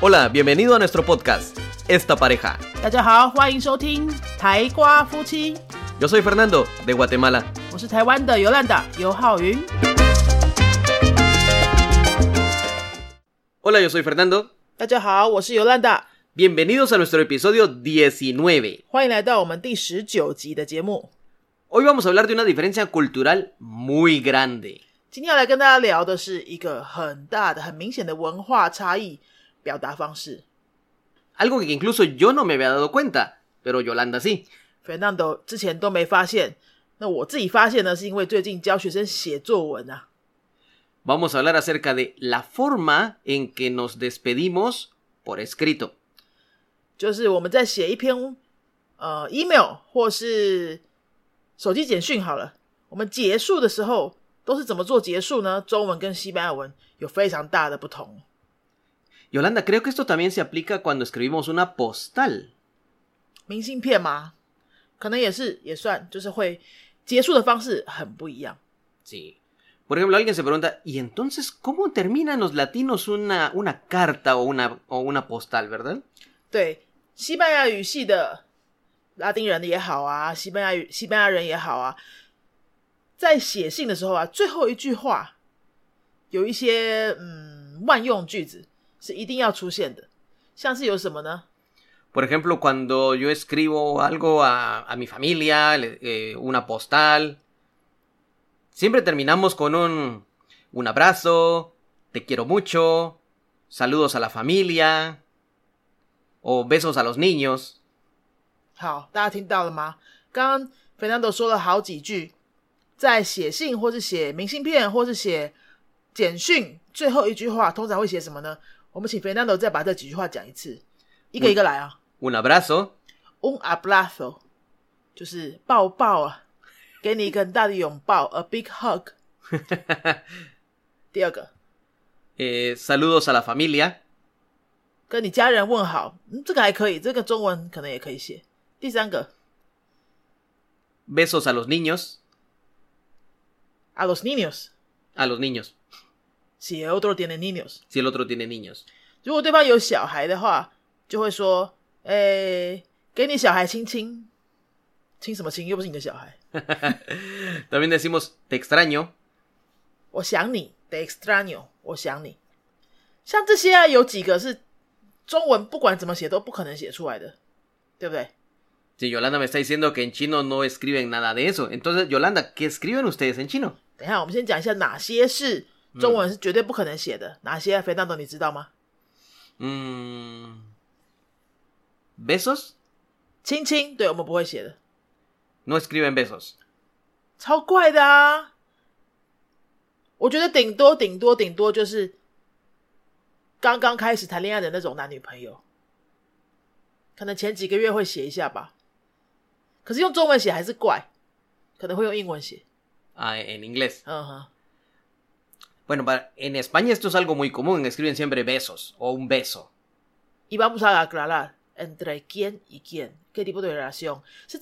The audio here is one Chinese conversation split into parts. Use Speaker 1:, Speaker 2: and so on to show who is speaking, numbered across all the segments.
Speaker 1: Hola, bienvenido a nuestro podcast, Esta Pareja.
Speaker 2: 大家好，欢迎收听台瓜夫妻，
Speaker 1: Yo soy Fernando, de Guatemala.
Speaker 2: 我是台湾的尤兰达尤浩云。
Speaker 1: Hola, yo soy Fernando.
Speaker 2: 大家好，我是尤兰达，
Speaker 1: Bienvenidos a nuestro episodio 19.
Speaker 2: 欢迎来到我们第十九集的节目。
Speaker 1: Hoy vamos a hablar de una diferencia cultural muy grande.
Speaker 2: 今天要来跟大家聊的是一个很大的、很明显的文化差异 表达方式。
Speaker 1: Algo que incluso yo no me había dado cuenta, pero Yolanda sí.
Speaker 2: Fernando 之前都没发现，那我自己发现呢，是因为最近教学生写作文啊。
Speaker 1: Vamos a hablar acerca de la forma en que nos despedimos por escrito.
Speaker 2: 就是我们在写一篇呃 email 或是手机简讯好了，我们结束的时候都是怎么做结束呢？中文跟西班牙文有非常大的不同。
Speaker 1: Yolanda, creo que esto también se aplica cuando escribimos una postal.
Speaker 2: 明信片吗？可能也是也算，就是会结束的方式很不一样。
Speaker 1: Sí. Por ejemplo, alguien se pregunta, ¿y entonces cómo terminan los latinos una, una carta o una, o una postal, verdad?
Speaker 2: 对，西班牙语系的拉丁人也好啊，西班牙语西班牙人也好啊，在写信的时候啊，最后一句话有一些嗯万用句子 是一定要出现的，像是有什么呢
Speaker 1: ？Por ejemplo, cuando yo escribo algo a, a mi familia, eh, una postal, siempre terminamos con un, un abrazo, te quiero mucho, saludos a la familia, o besos a los niños.
Speaker 2: 好，大家听到了吗？刚刚 Fernando 说了好几句，在写信或是写明信片或是写简讯，最后一句话通常会写什么呢？我们请 Fernando 再把这几句话讲一次，一个一个来啊。
Speaker 1: Un abrazo,
Speaker 2: Un abrazo，就是抱抱啊，给你一个很大的拥抱，a big hug。第二个
Speaker 1: ，eh, saludos a la familia,
Speaker 2: 跟你家人问好，嗯，这个还可以，这个中文可能也可以写。第三个
Speaker 1: besos a los
Speaker 2: niños,，a los
Speaker 1: niños，a los niños,
Speaker 2: si el otro tiene niños。
Speaker 1: si el otro tiene niños.
Speaker 2: 如果对方有小孩的话，就会说，诶，给你小孩亲亲，亲什么亲？又不是你的小孩。
Speaker 1: También decimos te extraño,
Speaker 2: 我想你，de extraño，我想你。像这些啊，有几个是中文不管怎么写都不可能写出来的，对不对？
Speaker 1: Si Yolanda me está diciendo que en chino no escriben nada de eso. Entonces, Yolanda, ¿qué escriben ustedes en chino?
Speaker 2: 等一下，我们先讲一下哪些是 中文是绝对不可能写的，哪些啊？肥当董你知道吗
Speaker 1: ？Mm, ¿Besos?
Speaker 2: 亲亲，对我们不会写的
Speaker 1: ，No escriben besos.
Speaker 2: 超怪的啊！我觉得顶多顶多顶多就是刚刚开始谈恋爱的那种男女朋友，可能前几个月会写一下吧。可是用中文写还是怪，可能会用英文写。
Speaker 1: Ah, en inglés.
Speaker 2: 嗯哼，
Speaker 1: Bueno, para, en España esto es algo muy común, escriben siempre besos o un beso.
Speaker 2: Y vamos a aclarar entre quién y quién, qué tipo de relación, es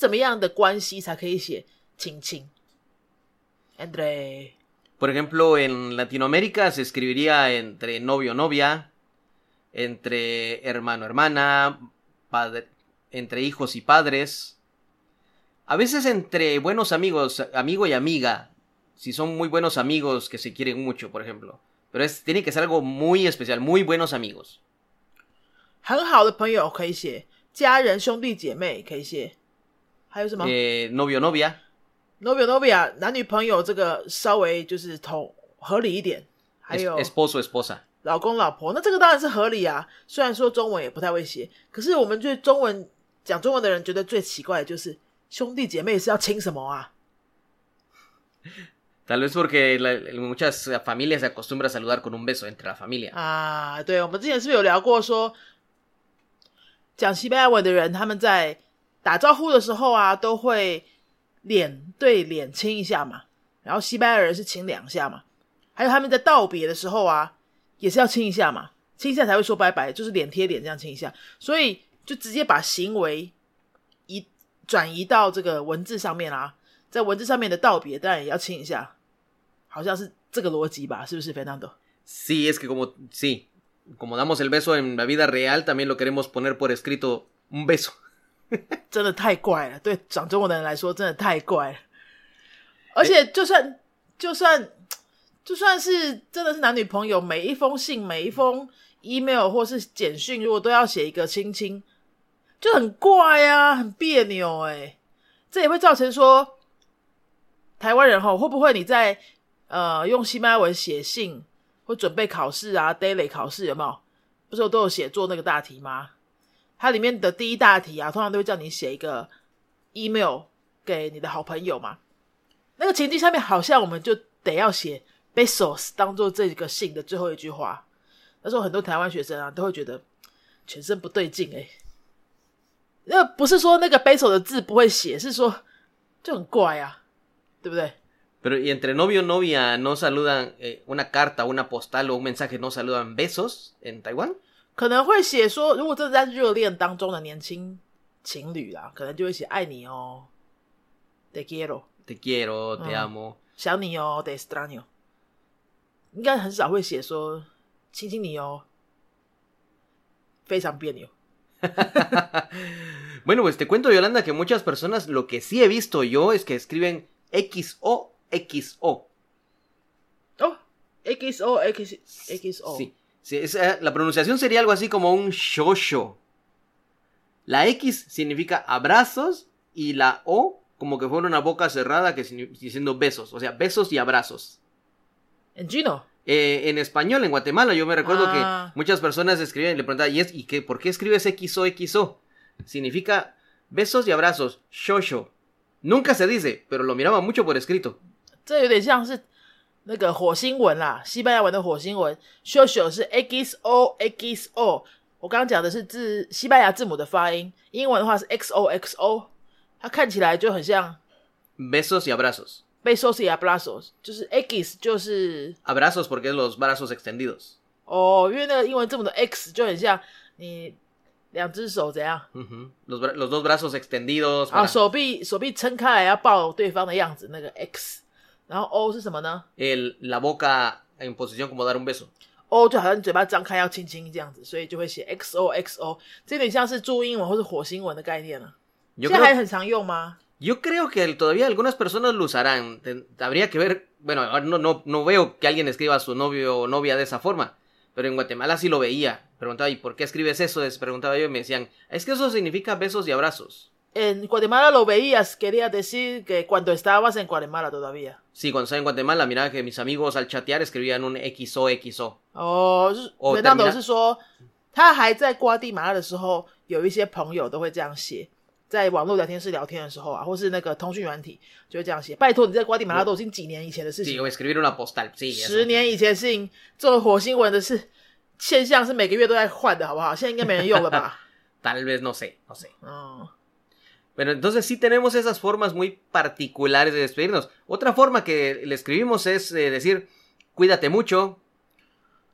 Speaker 2: Entre...
Speaker 1: Por ejemplo, en Latinoamérica se escribiría entre novio-novia, entre hermano-hermana, padre, entre hijos y padres. A veces entre buenos amigos, amigo y amiga, si son muy buenos amigos que se quieren mucho, por ejemplo. Pero es, tiene que ser algo muy especial, muy buenos amigos.
Speaker 2: 很好的朋友可以写，家人、兄弟姐妹可以写，还有什么、
Speaker 1: Eh, novio novia,
Speaker 2: novio novia 男女朋友这个稍微就是同合理一点，还
Speaker 1: es-
Speaker 2: 有
Speaker 1: esposo esposa.
Speaker 2: 老公老婆，那这个当然是合理啊。虽然说中文也不太会写，可是我们对中文讲中文的人觉得最奇怪的就是兄弟姐妹是要亲什么啊？
Speaker 1: Tal vez porque la- muchas familias se acostumbran a saludar con un beso entre la familia.
Speaker 2: 啊，对，我们之前是不是有聊过说，讲西班牙文的人他们在打招呼的时候啊，都会脸对脸亲一下嘛，然后西班牙人是亲两下嘛，还有他们在道别的时候啊，也是要亲一下嘛，亲一下才会说拜拜，就是脸贴脸这样亲一下，所以就直接把行为移转移到这个文字上面啦、在文字上面的道别当然也要亲一下，好像是这个逻辑吧？是不是
Speaker 1: ，Fernando？Sí, es que como, sí, como damos el beso en la vida real, también lo queremos poner por escrito un beso.
Speaker 2: 真的太怪了，对讲中文的人来说真的太怪了。而且就算就算就算是真的是男女朋友，每一封信、每一封 email 或是简讯，如果都要写一个亲亲，就很怪啊，很别扭哎。这也会造成说，台湾人哈会不会你在呃用西班牙文写信或准备考试啊，daily 考试有没有？不是都有写作那个大题吗？它里面的第一大题啊，通常都会叫你写一个 email 给你的好朋友嘛。那个情境下面好像我们就得要写 besos 当做这个信的最后一句话。那时候很多台湾学生啊都会觉得全身不对劲哎。那不是说那个 besos 的字不会写，是说就很怪啊，对不对
Speaker 1: ？Pero y entre novio novia no saludan una carta, una postal o un mensaje no saludan besos en Taiwán.
Speaker 2: 可能会写说，如果这是在热恋当中的年轻情侣啦，可能就会写爱你哦，te quiero，te
Speaker 1: quiero，te amo，
Speaker 2: 想你哦，te extraño。应该很少会写说亲亲你哦，非常别扭。
Speaker 1: bueno, pues te cuento, Yolanda, que muchas personas lo que sí he visto yo es que escriben XO, XO.
Speaker 2: Oh, XO, X, XO.
Speaker 1: Sí. Eh, la pronunciación sería algo así como un shosho. La X significa abrazos y la O como que fuera una boca cerrada que diciendo besos, o sea, besos y abrazos.
Speaker 2: ¿En chino?
Speaker 1: Eh, en español, en Guatemala, yo me recuerdo que
Speaker 2: ah.
Speaker 1: muchas personas escriben y le preguntaban, ¿y, es, ¿y qué, por qué escribes XO, XO? Significa besos y abrazos, shosho. Nunca se dice, pero lo miraba mucho por escrito.
Speaker 2: 那个火星文啦，西班牙文的火星文，shosho 是 x o x o。我刚刚讲的是字西班牙字母的发音，英文的话是 x o x o。它看起来就很像
Speaker 1: besos y abrazos。
Speaker 2: besos y abrazos 就是 x 就是
Speaker 1: abrazos porque los brazos extendidos。
Speaker 2: 哦，因为那个英文字母的 x 就很像你两只手怎样？
Speaker 1: 嗯哼，los los dos brazos extendidos。
Speaker 2: 啊，手臂手臂撑开来要抱对方的样子，那个 x。然后 O 是什么呢？
Speaker 1: el la boca en posición como dar un
Speaker 2: beso。O 就好像嘴巴张开要亲亲这样子，所以就会写 XO XO，这有点像是注音文或是火星文的概念了。现在还很常用吗？
Speaker 1: Yo creo que todavía algunas personas lo usarán. Habría que ver. Bueno, no, no, no veo que alguien escriba a su novio o novia de esa forma. Pero en Guatemala sí lo veía. Preguntaba, ¿y por qué escribes eso? Les preguntaba yo y me decían, es que eso significa besos y abrazos.
Speaker 2: En Guatemala lo veías, quería decir que cuando estabas en Guatemala todavía.
Speaker 1: Sí, cuando estaba en Guatemala, miraba que mis amigos al chatear escribían un XO XO.
Speaker 2: 哦，就是回到都是说，他还在瓜地马拉的时候，有一些朋友都会这样写，在网络聊天室聊天的时候啊，或是那个通讯软体就会这样写。拜托，你在瓜地马拉都已经几年以前的事情。
Speaker 1: Sí, o escribir una postal. Sí,
Speaker 2: 十年以前的事情，做火星文的事现象是每个月都在换的，好不好？现在应该没人用了吧？
Speaker 1: Tal vez no sé, no sé. 嗯。 Pero entonces sí tenemos esas formas muy particulares de despedirnos. Otra forma que le escribimos es eh, decir, cuídate mucho.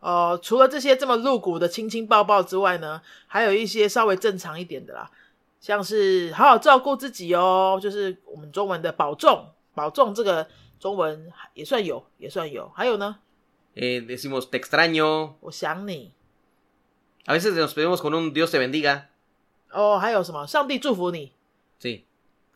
Speaker 2: 哦，除了这些这么露骨的亲亲抱抱之外呢，还有一些稍微正常一点的啦，像是好好照顾自己哦，就是我们中文的保重，保重这个中文也算有，也算有。还有呢？
Speaker 1: Eh, decimos te extraño.
Speaker 2: 我想你。
Speaker 1: A veces nos pedimos con un Dios te bendiga.
Speaker 2: 哦，还有什么？上帝祝福你。
Speaker 1: Sí.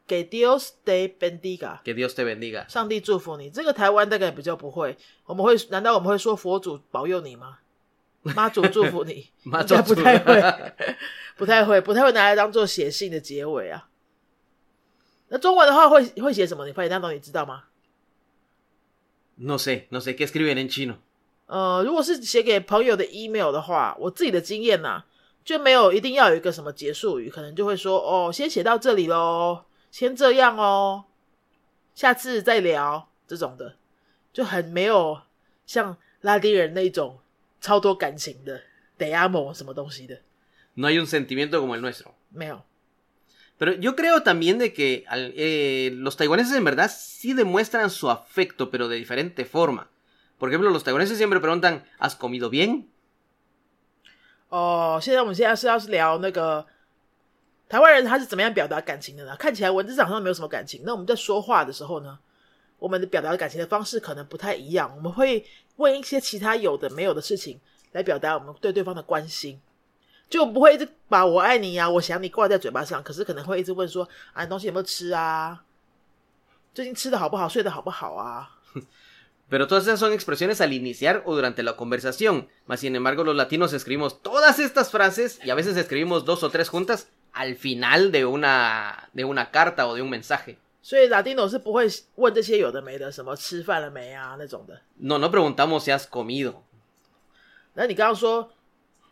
Speaker 2: Que Dios te bendiga.
Speaker 1: Que Dios te bendiga.
Speaker 2: 上帝祝福你。这个台湾大概比较不会。我们会难道我们会说佛祖保佑你吗？妈祖祝福你。
Speaker 1: 妈祖
Speaker 2: 不太会，不太会，不太会拿来当做写信的结尾啊。那中文的话会会写什么？你发现那种你知道吗
Speaker 1: ？No sé, no sé qué escriben en chino.
Speaker 2: 呃，如果是写给朋友的 email 的话，我自己的经验呐。就没有一定要有一个什么结束语，可能就会说哦，先写到这里喽，先这样哦，下次再聊这种的，就很没有像拉丁人那种超多感情的 de amo 什么东西的。
Speaker 1: No hay un sentimiento como el nuestro。
Speaker 2: 没有。
Speaker 1: Pero yo creo también de que eh, los taiwaneses en verdad sí demuestran su afecto, pero de diferente forma. Por ejemplo, los taiwaneses siempre preguntan, ¿has comido bien?
Speaker 2: 哦，现在我们现在是要是聊那个台湾人他是怎么样表达感情的呢？看起来文字上好像没有什么感情。那我们在说话的时候呢，我们的表达感情的方式可能不太一样。我们会问一些其他有的没有的事情来表达我们对对方的关心，就不会一直把我爱你呀、我想你挂在嘴巴上，可是可能会一直问说啊，东西有没有吃啊？最近吃的好不好？睡得好不好啊？
Speaker 1: Pero todas esas son expresiones al iniciar o durante la conversación. Mas sin embargo, los latinos escribimos todas estas frases y a veces escribimos dos o tres juntas al final de una, de una carta o de un mensaje.
Speaker 2: 所以拉丁诺是不会问这些有的没的，什么吃饭了没啊那种的。
Speaker 1: No, no preguntamos si has comido.
Speaker 2: 那你刚刚说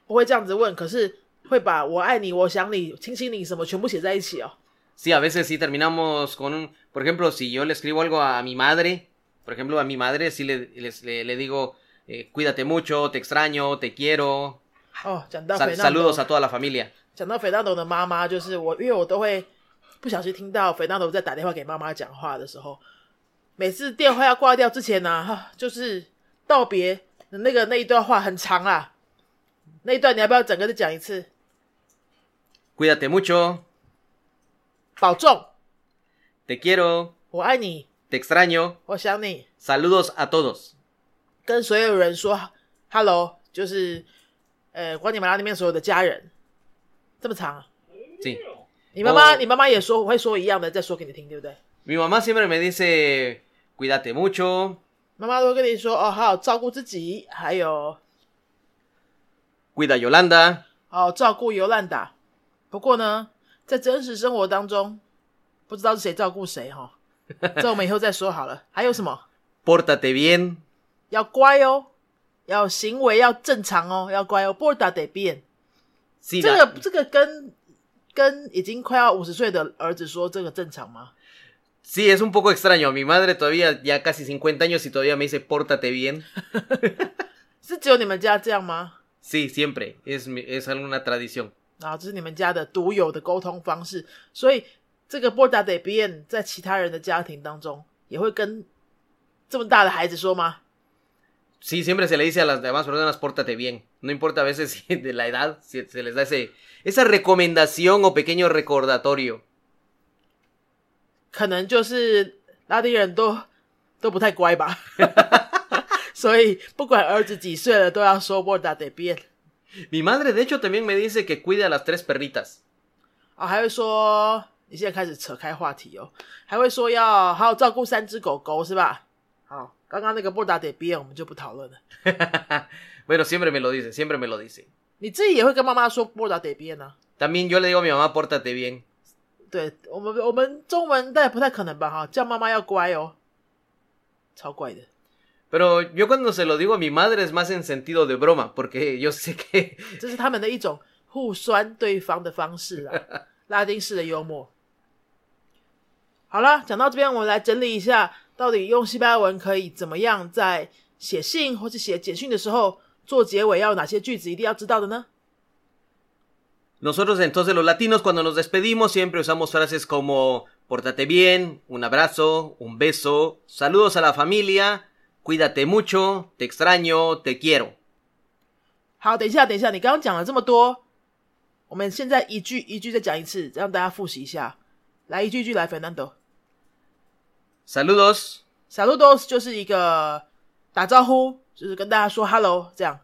Speaker 2: 不会这样子问，可是会把我爱你、我想你、亲亲你什么全部写在一起哦。
Speaker 1: Sí, a veces sí terminamos con un... Por ejemplo, si yo le escribo algo a mi madre, por ejemplo, a mi madre sí le, les- le, le digo, eh, cuídate mucho, te extraño, te quiero.
Speaker 2: 哦，讲到
Speaker 1: Sal-
Speaker 2: 菲纳
Speaker 1: saludos a toda la familia.
Speaker 2: 讲到菲纳多的妈妈，就是我，因为我都会不小心听到菲纳多在打电话给妈妈讲话的时候，每次电话要挂掉之前呢、哈，就是道别的那个那一段话很长啦。那一段你要不要整个再讲一次？
Speaker 1: Cuídate mucho,
Speaker 2: 保重，
Speaker 1: te quiero,
Speaker 2: 我爱你，
Speaker 1: Te extraño.
Speaker 2: 我想你
Speaker 1: ，Saludos a todos.
Speaker 2: 跟所有人说 “hello”，就是呃瓜地马拉那边所有的家人，这么长、啊。
Speaker 1: Sí.
Speaker 2: 你妈妈，
Speaker 1: 哦
Speaker 2: 你妈妈也说会说一样的，再说给你听，对不对
Speaker 1: ？Mi mamá siempre me dice, cuídate mucho,
Speaker 2: 妈妈都会跟你说哦，好好照顾自己，还有
Speaker 1: cuida a Yolanda.
Speaker 2: 好好照顾尤兰达。不过呢，在真实生活当中，不知道是谁照顾谁哈、这我们以后再说好了。还有什么
Speaker 1: ？？Portate bien.
Speaker 2: 要乖哦，要行为要正常哦，要乖哦，Portate。
Speaker 1: bien，
Speaker 2: 这个这个跟跟已经快要五十岁的儿子说这个正常吗
Speaker 1: ？sí, es un poco extraño. Mi madre todavía ya casi 50 años y todavía me dice, pórtate bien.
Speaker 2: 是只有你们家这样吗
Speaker 1: ？Sí, siempre. Es, es alguna tradición.
Speaker 2: 然后这是你们家的独有的沟通方式，所以这个波达得变在其他人的家庭当中也会跟这么大的孩子说吗？
Speaker 1: Sí, siempre se le dice a las demás personas, pórtate bien. No importa a veces si de la edad, si se les da ese, esa recomendación o pequeño recordatorio.
Speaker 2: 可能就是拉丁人都都不太乖吧，所以不管儿子几岁了，都要说波达得变
Speaker 1: Mi madre, de hecho, también me dice que cuide a las tres perritas.
Speaker 2: 啊、还会说 你现在开始扯开话题哦，还会说要好好照顾三只狗狗是吧？好，刚刚那个波达得变我们就不讨论了。
Speaker 1: bueno, siempre me lo dice, siempre me lo dice.
Speaker 2: 你自己也会跟妈妈说波达得变呢
Speaker 1: ？También yo le digo a mi mamá, pórtate bien.
Speaker 2: 对我们，我们中文但不太可能吧？哈，叫妈妈要乖哦，超怪的。
Speaker 1: Pero yo cuando se lo digo a mi madre es más en sentido de broma, porque yo sé que
Speaker 2: 这是他们的一种互酸对方的方式啊，拉丁式的幽默。好了，讲到这边，我们来整理一下，到底用西班牙文可以怎么样在写信或是写简讯的时候做结尾，要有哪些句子一定要知道的呢
Speaker 1: ？nosotros entonces los latinos cuando nos despedimos siempre usamos frases como pórtate bien, un abrazo, un beso, saludos a la familia, cuídate mucho, te extraño, te quiero.
Speaker 2: 好，等一下，等一下，你刚刚讲了这么多，我们现在一句一句再讲一次，让大家复习一下。来，一句一句来，Fernando。
Speaker 1: Saludos,
Speaker 2: Saludos 就是一个打招呼，就是跟大家说 hello 这样。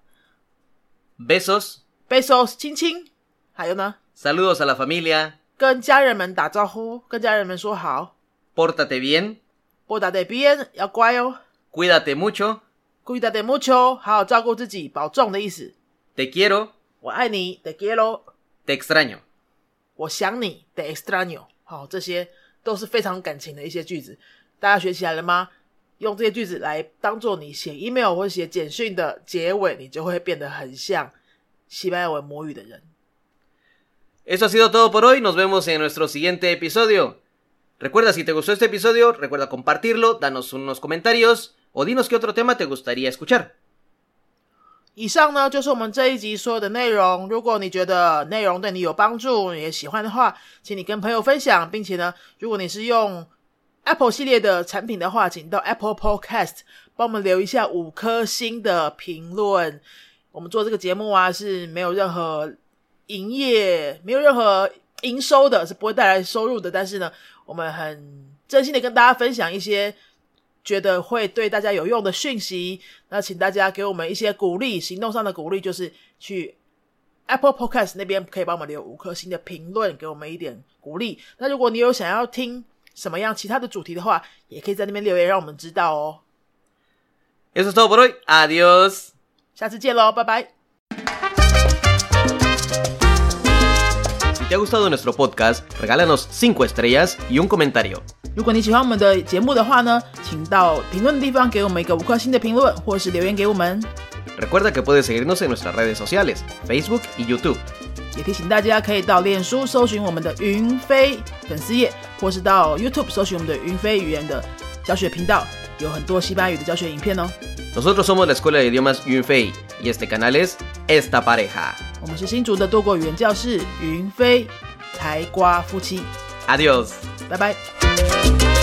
Speaker 1: besos,
Speaker 2: Besos 亲亲，还有呢，
Speaker 1: saludos a la familia,
Speaker 2: 跟家人们打招呼，跟家人们说好。
Speaker 1: pórtate bien,
Speaker 2: 波打得边要乖哦
Speaker 1: cuídate mucho,
Speaker 2: ，cuídate mucho，好好照顾自己，保重的意思。
Speaker 1: te quiero,
Speaker 2: 我爱你，te quiero，
Speaker 1: te extraño.
Speaker 2: 我想你，te extraño。 好，这些都是非常感情的一些句子，大家学起来了吗？用这些句子来当做你写 email 或写简讯的结尾，你就会变得很像西班牙文母语的人。
Speaker 1: Eso ha sido todo por hoy, nos vemos en nuestro siguiente episodio. Recuerda, si te gustó este episodio, recuerda compartirlo, danos unos comentarios o dinos qué otro tema te gustaría escuchar.
Speaker 2: 以上呢就是我们这一集所有的内容。如果你觉得内容对你有帮助，也喜欢的话，请你跟朋友分享，并且呢，如果你是用 Apple 系列的产品的话，请到 Apple Podcast 帮我们留一下五颗星的评论。我们做这个节目啊是没有任何营业、没有任何营收的，是不会带来收入的。但是呢，我们很真心的跟大家分享一些觉得会对大家有用的讯息，那请大家给我们一些鼓励，行动上的鼓励就是去 Apple Podcast 那边可以帮我们留五颗星的评论，给我们一点鼓励。那如果你有想要听什么样其他的主题的话，也可以在那边留言让我们知道哦。
Speaker 1: Eso es todo por hoy. Adiós.
Speaker 2: 下次见喽，拜拜。
Speaker 1: te ha gustado nuestro podcast, regálanos 5 estrellas y un comentario.
Speaker 2: 如果你喜欢我们的节目的话呢，请到评论的地方给我们一个五颗星的评论，或是留言给我们。
Speaker 1: Recuerda que puedes seguirnos en nuestras redes sociales, Facebook y YouTube.
Speaker 2: 也提醒大家可以到脸书搜寻我们的云飞粉丝页，或是到 YouTube 搜寻我们的云飞语言的教学频道，有很多西班牙语的教学影片哦。
Speaker 1: Nosotros somos la Escuela de Idiomas Yunfei y este canal es Esta Pareja. Adiós.
Speaker 2: Bye bye.